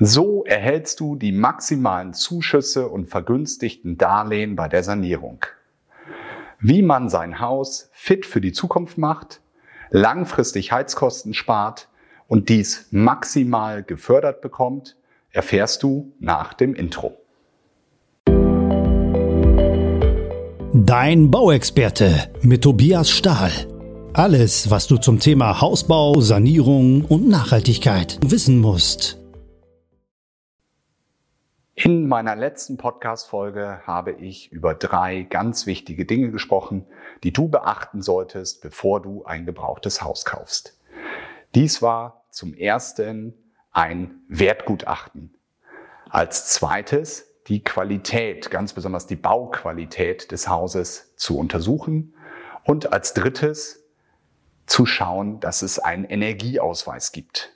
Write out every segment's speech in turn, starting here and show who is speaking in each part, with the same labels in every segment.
Speaker 1: So erhältst du die maximalen Zuschüsse und vergünstigten Darlehen bei der Sanierung. Wie man sein Haus fit für die Zukunft macht, langfristig Heizkosten spart und dies maximal gefördert bekommt, erfährst du nach dem Intro.
Speaker 2: Dein Bauexperte mit Tobias Stahl. Alles, was du zum Thema Hausbau, Sanierung und Nachhaltigkeit wissen musst.
Speaker 1: In meiner letzten Podcast-Folge habe ich über drei ganz wichtige Dinge gesprochen, die du beachten solltest, bevor du ein gebrauchtes Haus kaufst. Dies war zum ersten ein Wertgutachten. Als zweites die Qualität, ganz besonders die Bauqualität des Hauses zu untersuchen. Und als drittes zu schauen, dass es einen Energieausweis gibt.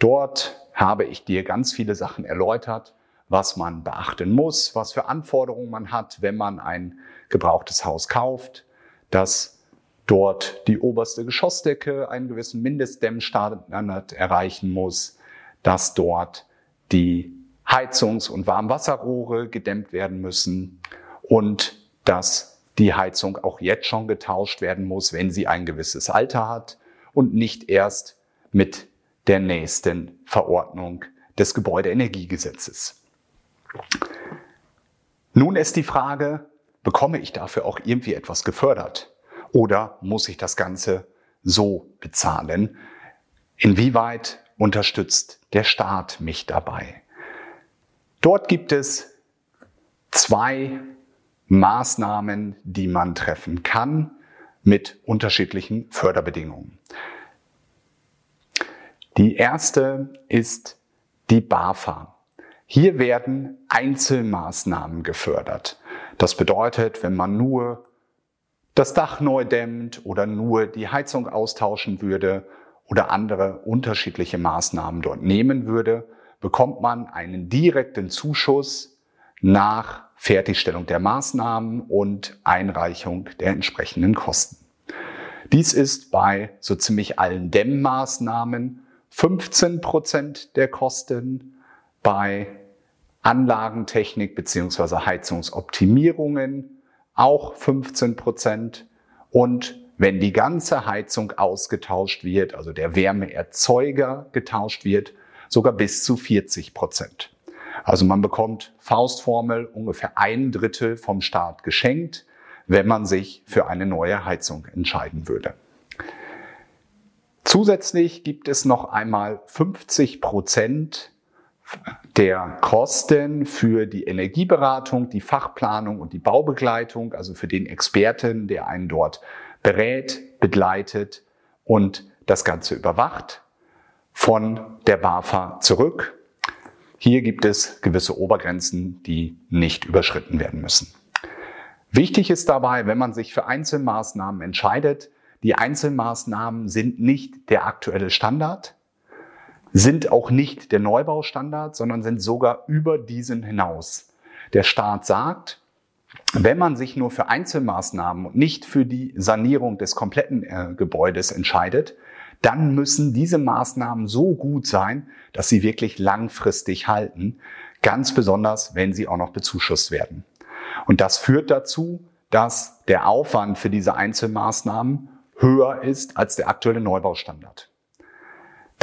Speaker 1: Dort habe ich dir ganz viele Sachen erläutert, was man beachten muss, was für Anforderungen man hat, wenn man ein gebrauchtes Haus kauft, dass dort die oberste Geschossdecke einen gewissen Mindestdämmstandard erreichen muss, dass dort die Heizungs- und Warmwasserrohre gedämmt werden müssen und dass die Heizung auch jetzt schon getauscht werden muss, wenn sie ein gewisses Alter hat und nicht erst mit der nächsten Verordnung des Gebäudeenergiegesetzes. Nun ist die Frage, bekomme ich dafür auch irgendwie etwas gefördert? Oder muss ich das Ganze so bezahlen? Inwieweit unterstützt der Staat mich dabei? Dort gibt es zwei Maßnahmen, die man treffen kann mit unterschiedlichen Förderbedingungen. Die erste ist die BAFA. Hier werden Einzelmaßnahmen gefördert. Das bedeutet, wenn man nur das Dach neu dämmt oder nur die Heizung austauschen würde oder andere unterschiedliche Maßnahmen dort nehmen würde, bekommt man einen direkten Zuschuss nach Fertigstellung der Maßnahmen und Einreichung der entsprechenden Kosten. Dies ist bei so ziemlich allen Dämmmaßnahmen 15 Prozent der Kosten, bei Anlagentechnik beziehungsweise Heizungsoptimierungen auch 15 Prozent. Und wenn die ganze Heizung ausgetauscht wird, also der Wärmeerzeuger getauscht wird, sogar bis zu 40 Prozent. Also man bekommt Faustformel ungefähr ein Drittel vom Staat geschenkt, wenn man sich für eine neue Heizung entscheiden würde. Zusätzlich gibt es noch einmal 50 Prozent der Kosten für die Energieberatung, die Fachplanung und die Baubegleitung, also für den Experten, der einen dort berät, begleitet und das Ganze überwacht, von der BAFA zurück. Hier gibt es gewisse Obergrenzen, die nicht überschritten werden müssen. Wichtig ist dabei, wenn man sich für Einzelmaßnahmen entscheidet, die Einzelmaßnahmen sind nicht der aktuelle Standard, sind auch nicht der Neubaustandard, sondern sind sogar über diesen hinaus. Der Staat sagt, wenn man sich nur für Einzelmaßnahmen und nicht für die Sanierung des kompletten äh, Gebäudes entscheidet, dann müssen diese Maßnahmen so gut sein, dass sie wirklich langfristig halten, ganz besonders, wenn sie auch noch bezuschusst werden. Und das führt dazu, dass der Aufwand für diese Einzelmaßnahmen höher ist als der aktuelle Neubaustandard.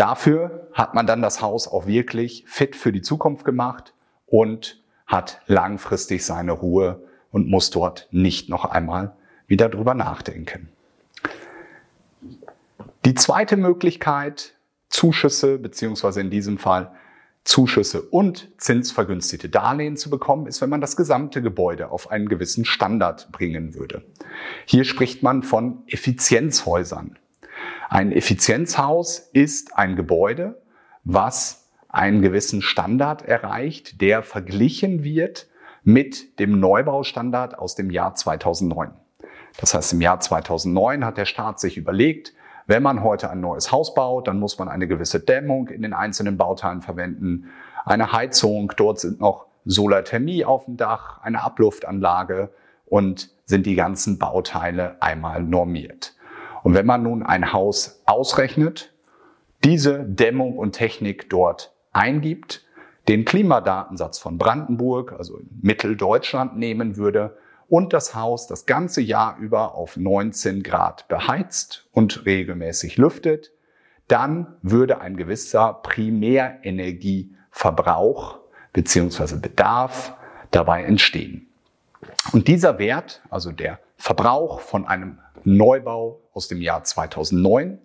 Speaker 1: Dafür hat man dann das Haus auch wirklich fit für die Zukunft gemacht und hat langfristig seine Ruhe und muss dort nicht noch einmal wieder drüber nachdenken. Die zweite Möglichkeit, Zuschüsse beziehungsweise in diesem Fall Zuschüsse und zinsvergünstigte Darlehen zu bekommen, ist, wenn man das gesamte Gebäude auf einen gewissen Standard bringen würde. Hier spricht man von Effizienzhäusern. Ein Effizienzhaus ist ein Gebäude, was einen gewissen Standard erreicht, der verglichen wird mit dem Neubaustandard aus dem Jahr 2009. Das heißt, im Jahr 2009 hat der Staat sich überlegt, wenn man heute ein neues Haus baut, dann muss man eine gewisse Dämmung in den einzelnen Bauteilen verwenden, eine Heizung, dort sind noch Solarthermie auf dem Dach, eine Abluftanlage und sind die ganzen Bauteile einmal normiert. Und wenn man nun ein Haus ausrechnet, diese Dämmung und Technik dort eingibt, den Klimadatensatz von Brandenburg, also Mitteldeutschland nehmen würde und das Haus das ganze Jahr über auf 19 Grad beheizt und regelmäßig lüftet, dann würde ein gewisser Primärenergieverbrauch bzw. Bedarf dabei entstehen. Und dieser Wert, also der Verbrauch von einem Neubau aus dem Jahr 2009,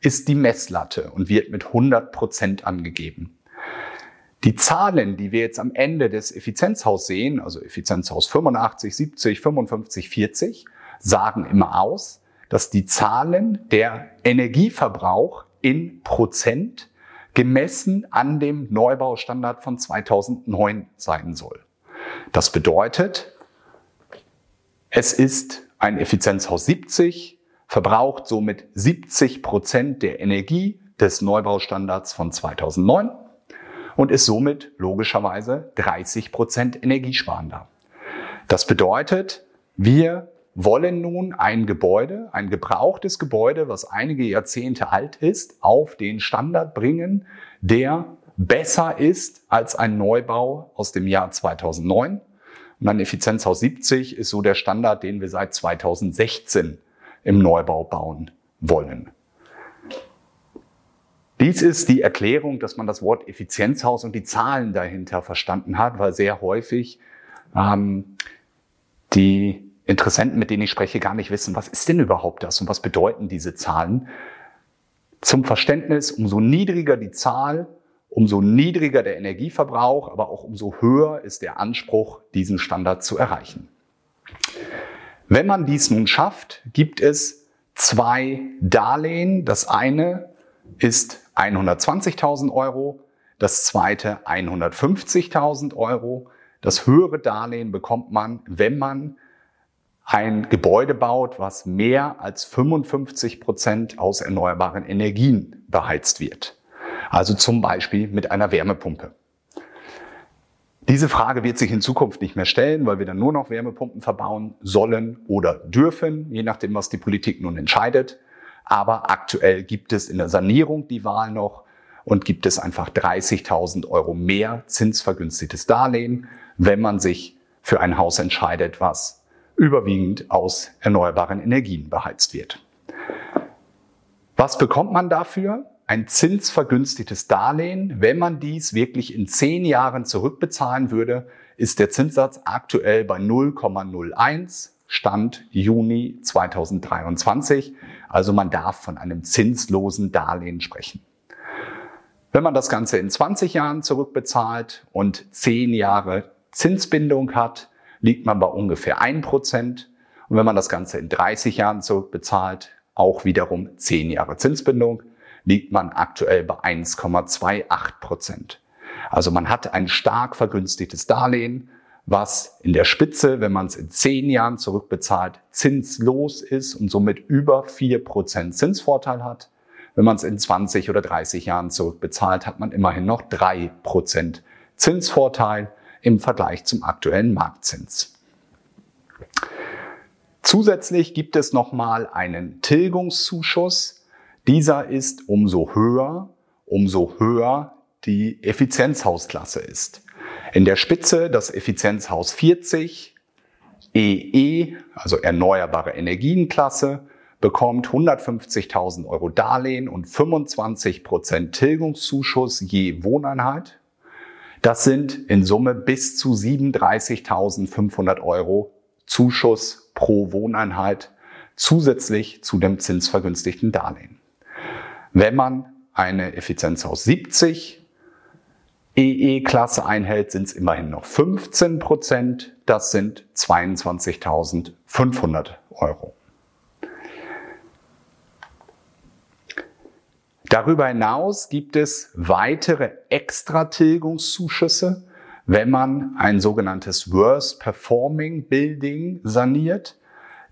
Speaker 1: ist die Messlatte und wird mit 100 Prozent angegeben. Die Zahlen, die wir jetzt am Ende des Effizienzhaus sehen, also Effizienzhaus 85, 70, 55, 40, sagen immer aus, dass die Zahlen der Energieverbrauch in Prozent gemessen an dem Neubaustandard von 2009 sein soll. Das bedeutet, es ist ein Effizienzhaus 70, verbraucht somit 70 Prozent der Energie des Neubaustandards von 2009 und ist somit logischerweise 30 Prozent energiesparender. Das bedeutet, wir wollen nun ein Gebäude, ein gebrauchtes Gebäude, was einige Jahrzehnte alt ist, auf den Standard bringen, der besser ist als ein Neubau aus dem Jahr 2009. Und ein Effizienzhaus 70 ist so der Standard, den wir seit 2016 im Neubau bauen wollen. Dies ist die Erklärung, dass man das Wort Effizienzhaus und die Zahlen dahinter verstanden hat, weil sehr häufig ähm, die Interessenten, mit denen ich spreche, gar nicht wissen, was ist denn überhaupt das und was bedeuten diese Zahlen. Zum Verständnis, umso niedriger die Zahl, umso niedriger der Energieverbrauch, aber auch umso höher ist der Anspruch, diesen Standard zu erreichen. Wenn man dies nun schafft, gibt es zwei Darlehen. Das eine ist 120.000 Euro, das zweite 150.000 Euro. Das höhere Darlehen bekommt man, wenn man ein Gebäude baut, was mehr als 55 Prozent aus erneuerbaren Energien beheizt wird. Also zum Beispiel mit einer Wärmepumpe. Diese Frage wird sich in Zukunft nicht mehr stellen, weil wir dann nur noch Wärmepumpen verbauen sollen oder dürfen, je nachdem, was die Politik nun entscheidet. Aber aktuell gibt es in der Sanierung die Wahl noch und gibt es einfach 30.000 Euro mehr zinsvergünstigtes Darlehen, wenn man sich für ein Haus entscheidet, was überwiegend aus erneuerbaren Energien beheizt wird. Was bekommt man dafür? Ein zinsvergünstigtes Darlehen. Wenn man dies wirklich in zehn Jahren zurückbezahlen würde, ist der Zinssatz aktuell bei 0,01 Stand Juni 2023. Also man darf von einem zinslosen Darlehen sprechen. Wenn man das Ganze in 20 Jahren zurückbezahlt und 10 Jahre Zinsbindung hat, liegt man bei ungefähr 1%. Und wenn man das Ganze in 30 Jahren zurückbezahlt, auch wiederum 10 Jahre Zinsbindung, liegt man aktuell bei 1,28% Also man hat ein stark vergünstigtes Darlehen, was in der Spitze, wenn man es in 10 Jahren zurückbezahlt, zinslos ist und somit über 4% Zinsvorteil hat. Wenn man es in 20 oder 30 Jahren zurückbezahlt, hat man immerhin noch 3% Zinsvorteil im Vergleich zum aktuellen Marktzins. Zusätzlich gibt es nochmal einen Tilgungszuschuss. Dieser ist umso höher, umso höher die Effizienzhausklasse ist. In der Spitze das Effizienzhaus 40 EE, also erneuerbare Energienklasse, bekommt 150.000 Euro Darlehen und 25 Prozent Tilgungszuschuss je Wohneinheit. Das sind in Summe bis zu 37.500 Euro Zuschuss pro Wohneinheit zusätzlich zu dem zinsvergünstigten Darlehen. Wenn man eine Effizienzhaus 70 EE-Klasse einhält, sind es immerhin noch 15 Prozent. Das sind 22.500 Euro. Darüber hinaus gibt es weitere Extratilgungszuschüsse, wenn man ein sogenanntes Worst Performing Building saniert.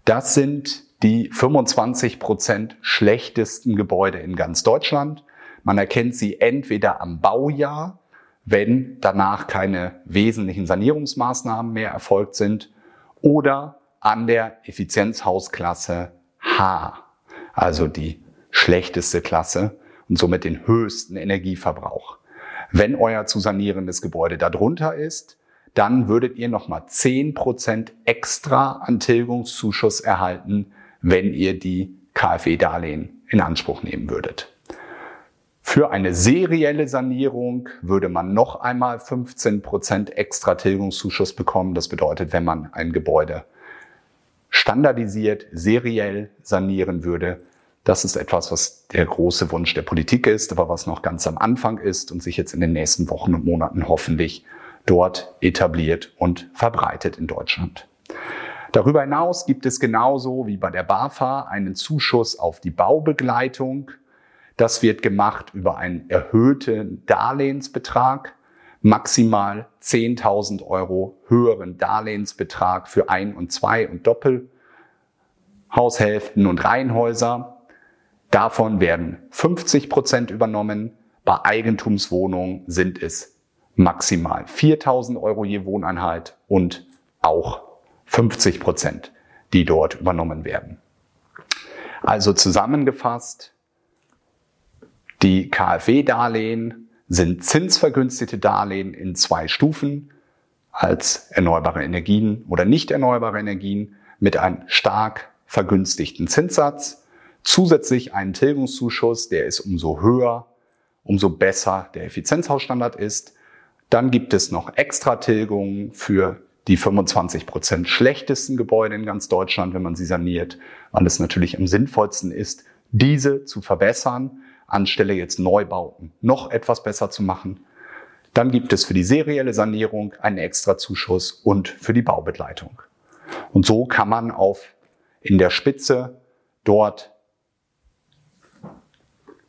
Speaker 1: Das sind die 25 Prozent schlechtesten Gebäude in ganz Deutschland. Man erkennt sie entweder am Baujahr, wenn danach keine wesentlichen Sanierungsmaßnahmen mehr erfolgt sind, oder an der Effizienzhausklasse H, also die schlechteste Klasse und somit den höchsten Energieverbrauch. Wenn euer zu sanierendes Gebäude darunter ist, dann würdet ihr nochmal 10% extra an Tilgungszuschuss erhalten, wenn ihr die KfW-Darlehen in Anspruch nehmen würdet. Für eine serielle Sanierung würde man noch einmal 15% extra Tilgungszuschuss bekommen. Das bedeutet, wenn man ein Gebäude standardisiert, seriell sanieren würde, das ist etwas, was der große Wunsch der Politik ist, aber was noch ganz am Anfang ist und sich jetzt in den nächsten Wochen und Monaten hoffentlich dort etabliert und verbreitet in Deutschland. Darüber hinaus gibt es genauso wie bei der BAFA einen Zuschuss auf die Baubegleitung das wird gemacht über einen erhöhten Darlehensbetrag, maximal 10.000 Euro höheren Darlehensbetrag für Ein- und Zwei- und Doppelhaushälften und Reihenhäuser. Davon werden 50 Prozent übernommen. Bei Eigentumswohnungen sind es maximal 4.000 Euro je Wohneinheit und auch 50 Prozent, die dort übernommen werden. Also zusammengefasst, die KfW-Darlehen sind zinsvergünstigte Darlehen in zwei Stufen als erneuerbare Energien oder nicht erneuerbare Energien mit einem stark vergünstigten Zinssatz. Zusätzlich einen Tilgungszuschuss, der ist umso höher, umso besser der Effizienzhausstandard ist. Dann gibt es noch Extra-Tilgungen für die 25 Prozent schlechtesten Gebäude in ganz Deutschland, wenn man sie saniert, weil es natürlich am sinnvollsten ist, diese zu verbessern anstelle jetzt Neubauten noch etwas besser zu machen. Dann gibt es für die serielle Sanierung einen extra Zuschuss und für die Baubegleitung. Und so kann man auf in der Spitze dort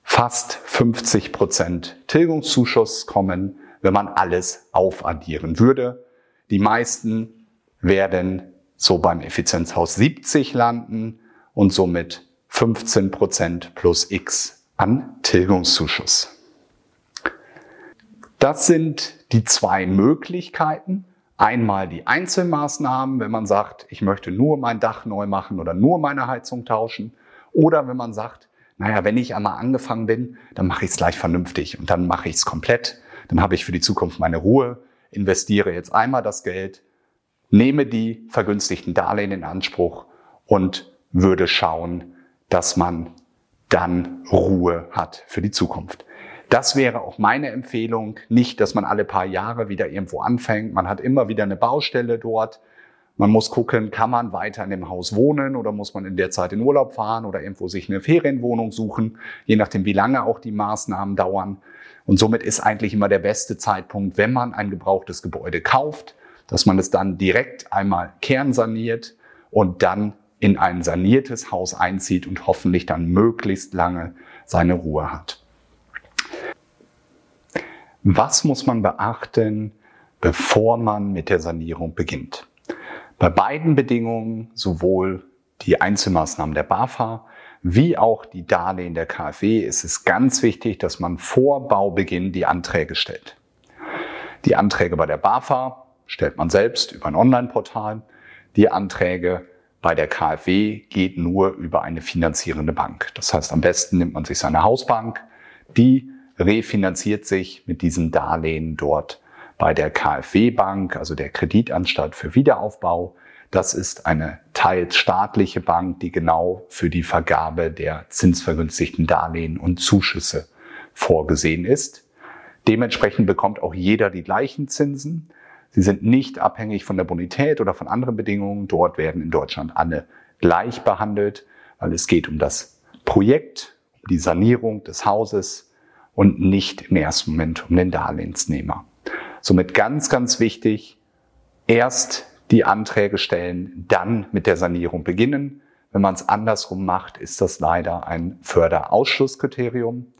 Speaker 1: fast 50 Prozent Tilgungszuschuss kommen, wenn man alles aufaddieren würde. Die meisten werden so beim Effizienzhaus 70 landen und somit 15 Prozent plus X an Tilgungszuschuss. Das sind die zwei Möglichkeiten. Einmal die Einzelmaßnahmen, wenn man sagt, ich möchte nur mein Dach neu machen oder nur meine Heizung tauschen. Oder wenn man sagt, naja, wenn ich einmal angefangen bin, dann mache ich es gleich vernünftig und dann mache ich es komplett. Dann habe ich für die Zukunft meine Ruhe, investiere jetzt einmal das Geld, nehme die vergünstigten Darlehen in Anspruch und würde schauen, dass man dann Ruhe hat für die Zukunft. Das wäre auch meine Empfehlung. Nicht, dass man alle paar Jahre wieder irgendwo anfängt. Man hat immer wieder eine Baustelle dort. Man muss gucken, kann man weiter in dem Haus wohnen oder muss man in der Zeit in Urlaub fahren oder irgendwo sich eine Ferienwohnung suchen, je nachdem, wie lange auch die Maßnahmen dauern. Und somit ist eigentlich immer der beste Zeitpunkt, wenn man ein gebrauchtes Gebäude kauft, dass man es dann direkt einmal kernsaniert und dann in ein saniertes Haus einzieht und hoffentlich dann möglichst lange seine Ruhe hat. Was muss man beachten, bevor man mit der Sanierung beginnt? Bei beiden Bedingungen, sowohl die Einzelmaßnahmen der BAFA wie auch die Darlehen der KfW, ist es ganz wichtig, dass man vor Baubeginn die Anträge stellt. Die Anträge bei der BAFA stellt man selbst über ein Online-Portal. Die Anträge bei der KfW geht nur über eine finanzierende Bank. Das heißt, am besten nimmt man sich seine Hausbank, die refinanziert sich mit diesen Darlehen dort bei der KfW Bank, also der Kreditanstalt für Wiederaufbau. Das ist eine teils staatliche Bank, die genau für die Vergabe der zinsvergünstigten Darlehen und Zuschüsse vorgesehen ist. Dementsprechend bekommt auch jeder die gleichen Zinsen. Sie sind nicht abhängig von der Bonität oder von anderen Bedingungen. Dort werden in Deutschland alle gleich behandelt, weil es geht um das Projekt, um die Sanierung des Hauses und nicht im ersten Moment um den Darlehensnehmer. Somit ganz, ganz wichtig, erst die Anträge stellen, dann mit der Sanierung beginnen. Wenn man es andersrum macht, ist das leider ein Förderausschlusskriterium.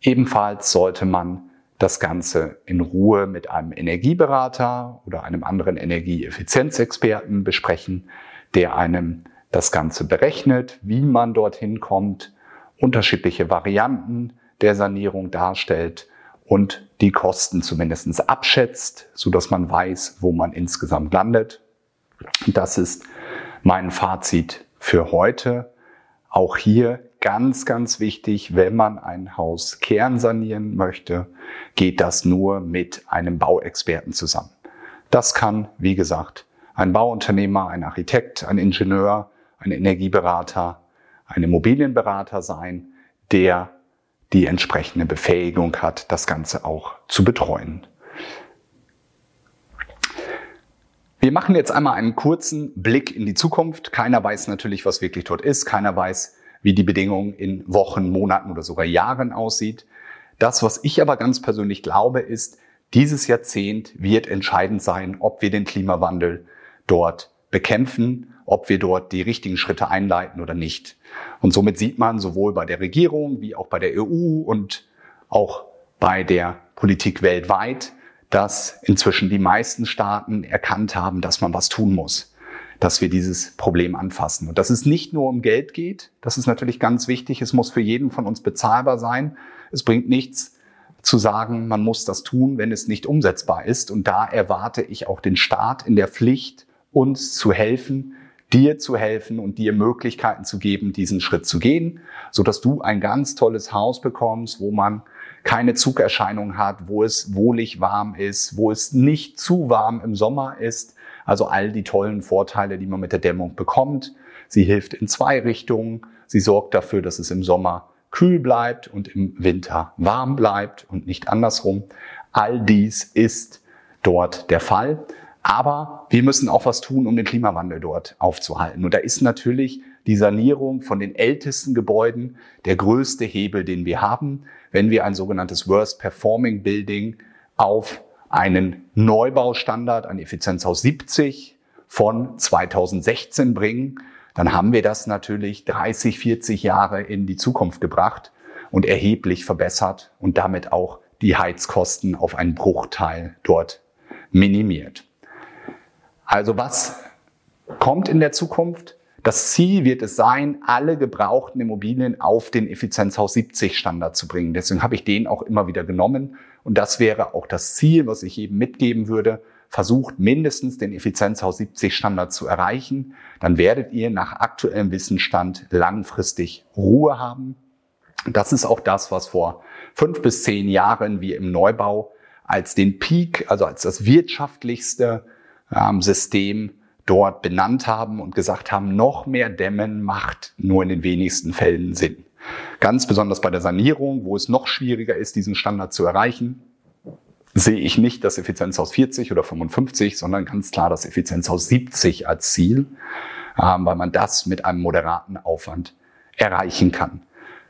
Speaker 1: Ebenfalls sollte man das Ganze in Ruhe mit einem Energieberater oder einem anderen Energieeffizienzexperten besprechen, der einem das Ganze berechnet, wie man dorthin kommt, unterschiedliche Varianten der Sanierung darstellt und die Kosten zumindest abschätzt, so dass man weiß, wo man insgesamt landet. Das ist mein Fazit für heute. Auch hier ganz, ganz wichtig, wenn man ein Haus kernsanieren möchte, geht das nur mit einem Bauexperten zusammen. Das kann, wie gesagt, ein Bauunternehmer, ein Architekt, ein Ingenieur, ein Energieberater, ein Immobilienberater sein, der die entsprechende Befähigung hat, das Ganze auch zu betreuen. Wir machen jetzt einmal einen kurzen Blick in die Zukunft. Keiner weiß natürlich, was wirklich dort ist. Keiner weiß, wie die Bedingungen in Wochen, Monaten oder sogar Jahren aussieht. Das, was ich aber ganz persönlich glaube, ist, dieses Jahrzehnt wird entscheidend sein, ob wir den Klimawandel dort bekämpfen, ob wir dort die richtigen Schritte einleiten oder nicht. Und somit sieht man sowohl bei der Regierung wie auch bei der EU und auch bei der Politik weltweit, dass inzwischen die meisten Staaten erkannt haben, dass man was tun muss, dass wir dieses Problem anfassen. Und dass es nicht nur um Geld geht, das ist natürlich ganz wichtig, es muss für jeden von uns bezahlbar sein. Es bringt nichts zu sagen, man muss das tun, wenn es nicht umsetzbar ist. Und da erwarte ich auch den Staat in der Pflicht, uns zu helfen, dir zu helfen und dir Möglichkeiten zu geben, diesen Schritt zu gehen, so dass du ein ganz tolles Haus bekommst, wo man keine Zugerscheinung hat, wo es wohlig warm ist, wo es nicht zu warm im Sommer ist. Also all die tollen Vorteile, die man mit der Dämmung bekommt. Sie hilft in zwei Richtungen. Sie sorgt dafür, dass es im Sommer kühl bleibt und im Winter warm bleibt und nicht andersrum. All dies ist dort der Fall. Aber wir müssen auch was tun, um den Klimawandel dort aufzuhalten. Und da ist natürlich die Sanierung von den ältesten Gebäuden der größte Hebel, den wir haben, wenn wir ein sogenanntes Worst Performing Building auf einen Neubaustandard, ein Effizienzhaus 70 von 2016 bringen, dann haben wir das natürlich 30, 40 Jahre in die Zukunft gebracht und erheblich verbessert und damit auch die Heizkosten auf einen Bruchteil dort minimiert. Also was kommt in der Zukunft? Das Ziel wird es sein, alle gebrauchten Immobilien auf den Effizienzhaus 70 Standard zu bringen. Deswegen habe ich den auch immer wieder genommen. Und das wäre auch das Ziel, was ich eben mitgeben würde. Versucht mindestens den Effizienzhaus 70 Standard zu erreichen. Dann werdet ihr nach aktuellem Wissensstand langfristig Ruhe haben. Das ist auch das, was vor fünf bis zehn Jahren wir im Neubau als den Peak, also als das wirtschaftlichste System dort benannt haben und gesagt haben, noch mehr Dämmen macht nur in den wenigsten Fällen Sinn. Ganz besonders bei der Sanierung, wo es noch schwieriger ist, diesen Standard zu erreichen, sehe ich nicht das Effizienzhaus 40 oder 55, sondern ganz klar das Effizienzhaus 70 als Ziel, ähm, weil man das mit einem moderaten Aufwand erreichen kann.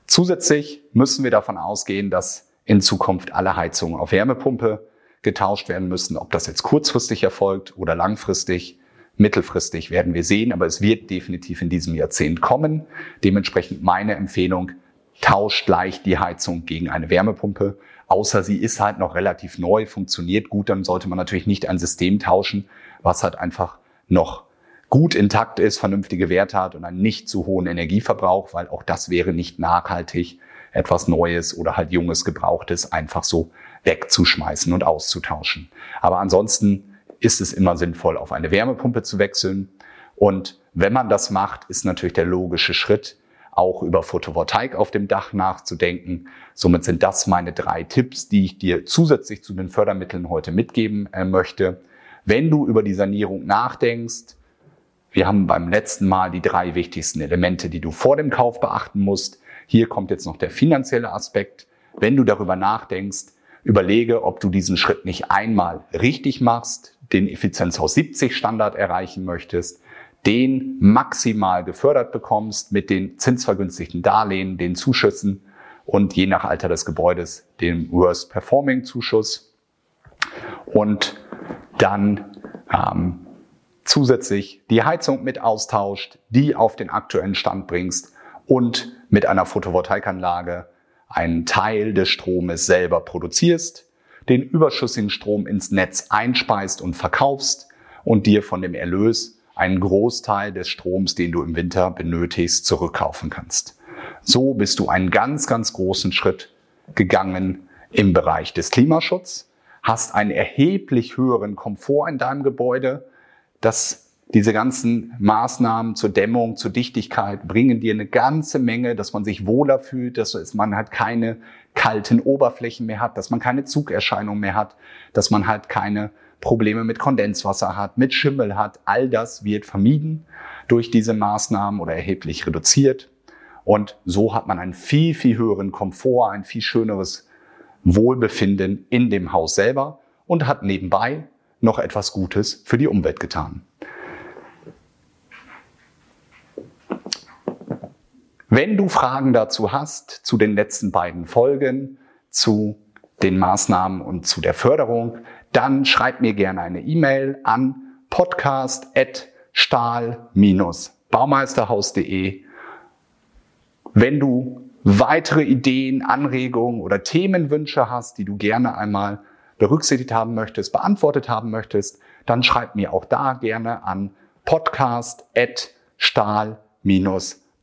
Speaker 1: Zusätzlich müssen wir davon ausgehen, dass in Zukunft alle Heizungen auf Wärmepumpe getauscht werden müssen. Ob das jetzt kurzfristig erfolgt oder langfristig, mittelfristig werden wir sehen, aber es wird definitiv in diesem Jahrzehnt kommen. Dementsprechend meine Empfehlung, tauscht leicht die Heizung gegen eine Wärmepumpe. Außer sie ist halt noch relativ neu, funktioniert gut, dann sollte man natürlich nicht ein System tauschen, was halt einfach noch gut intakt ist, vernünftige Werte hat und einen nicht zu hohen Energieverbrauch, weil auch das wäre nicht nachhaltig, etwas Neues oder halt Junges, Gebrauchtes einfach so wegzuschmeißen und auszutauschen. Aber ansonsten ist es immer sinnvoll, auf eine Wärmepumpe zu wechseln. Und wenn man das macht, ist natürlich der logische Schritt, auch über Photovoltaik auf dem Dach nachzudenken. Somit sind das meine drei Tipps, die ich dir zusätzlich zu den Fördermitteln heute mitgeben äh, möchte. Wenn du über die Sanierung nachdenkst, wir haben beim letzten Mal die drei wichtigsten Elemente, die du vor dem Kauf beachten musst. Hier kommt jetzt noch der finanzielle Aspekt. Wenn du darüber nachdenkst, Überlege, ob du diesen Schritt nicht einmal richtig machst, den Effizienzhaus 70 Standard erreichen möchtest, den maximal gefördert bekommst mit den zinsvergünstigten Darlehen, den Zuschüssen und je nach Alter des Gebäudes dem Worst Performing Zuschuss. Und dann ähm, zusätzlich die Heizung mit austauscht, die auf den aktuellen Stand bringst und mit einer Photovoltaikanlage einen Teil des Stromes selber produzierst, den überschüssigen Strom ins Netz einspeist und verkaufst und dir von dem Erlös einen Großteil des Stroms, den du im Winter benötigst, zurückkaufen kannst. So bist du einen ganz, ganz großen Schritt gegangen im Bereich des Klimaschutzes, hast einen erheblich höheren Komfort in deinem Gebäude. Das diese ganzen Maßnahmen zur Dämmung, zur Dichtigkeit bringen dir eine ganze Menge, dass man sich wohler fühlt, dass man halt keine kalten Oberflächen mehr hat, dass man keine Zugerscheinung mehr hat, dass man halt keine Probleme mit Kondenswasser hat, mit Schimmel hat. All das wird vermieden durch diese Maßnahmen oder erheblich reduziert. Und so hat man einen viel, viel höheren Komfort, ein viel schöneres Wohlbefinden in dem Haus selber und hat nebenbei noch etwas Gutes für die Umwelt getan. Wenn du Fragen dazu hast, zu den letzten beiden Folgen, zu den Maßnahmen und zu der Förderung, dann schreib mir gerne eine E-Mail an podcast.stahl-baumeisterhaus.de. Wenn du weitere Ideen, Anregungen oder Themenwünsche hast, die du gerne einmal berücksichtigt haben möchtest, beantwortet haben möchtest, dann schreib mir auch da gerne an podcast.stahl-baumeisterhaus.de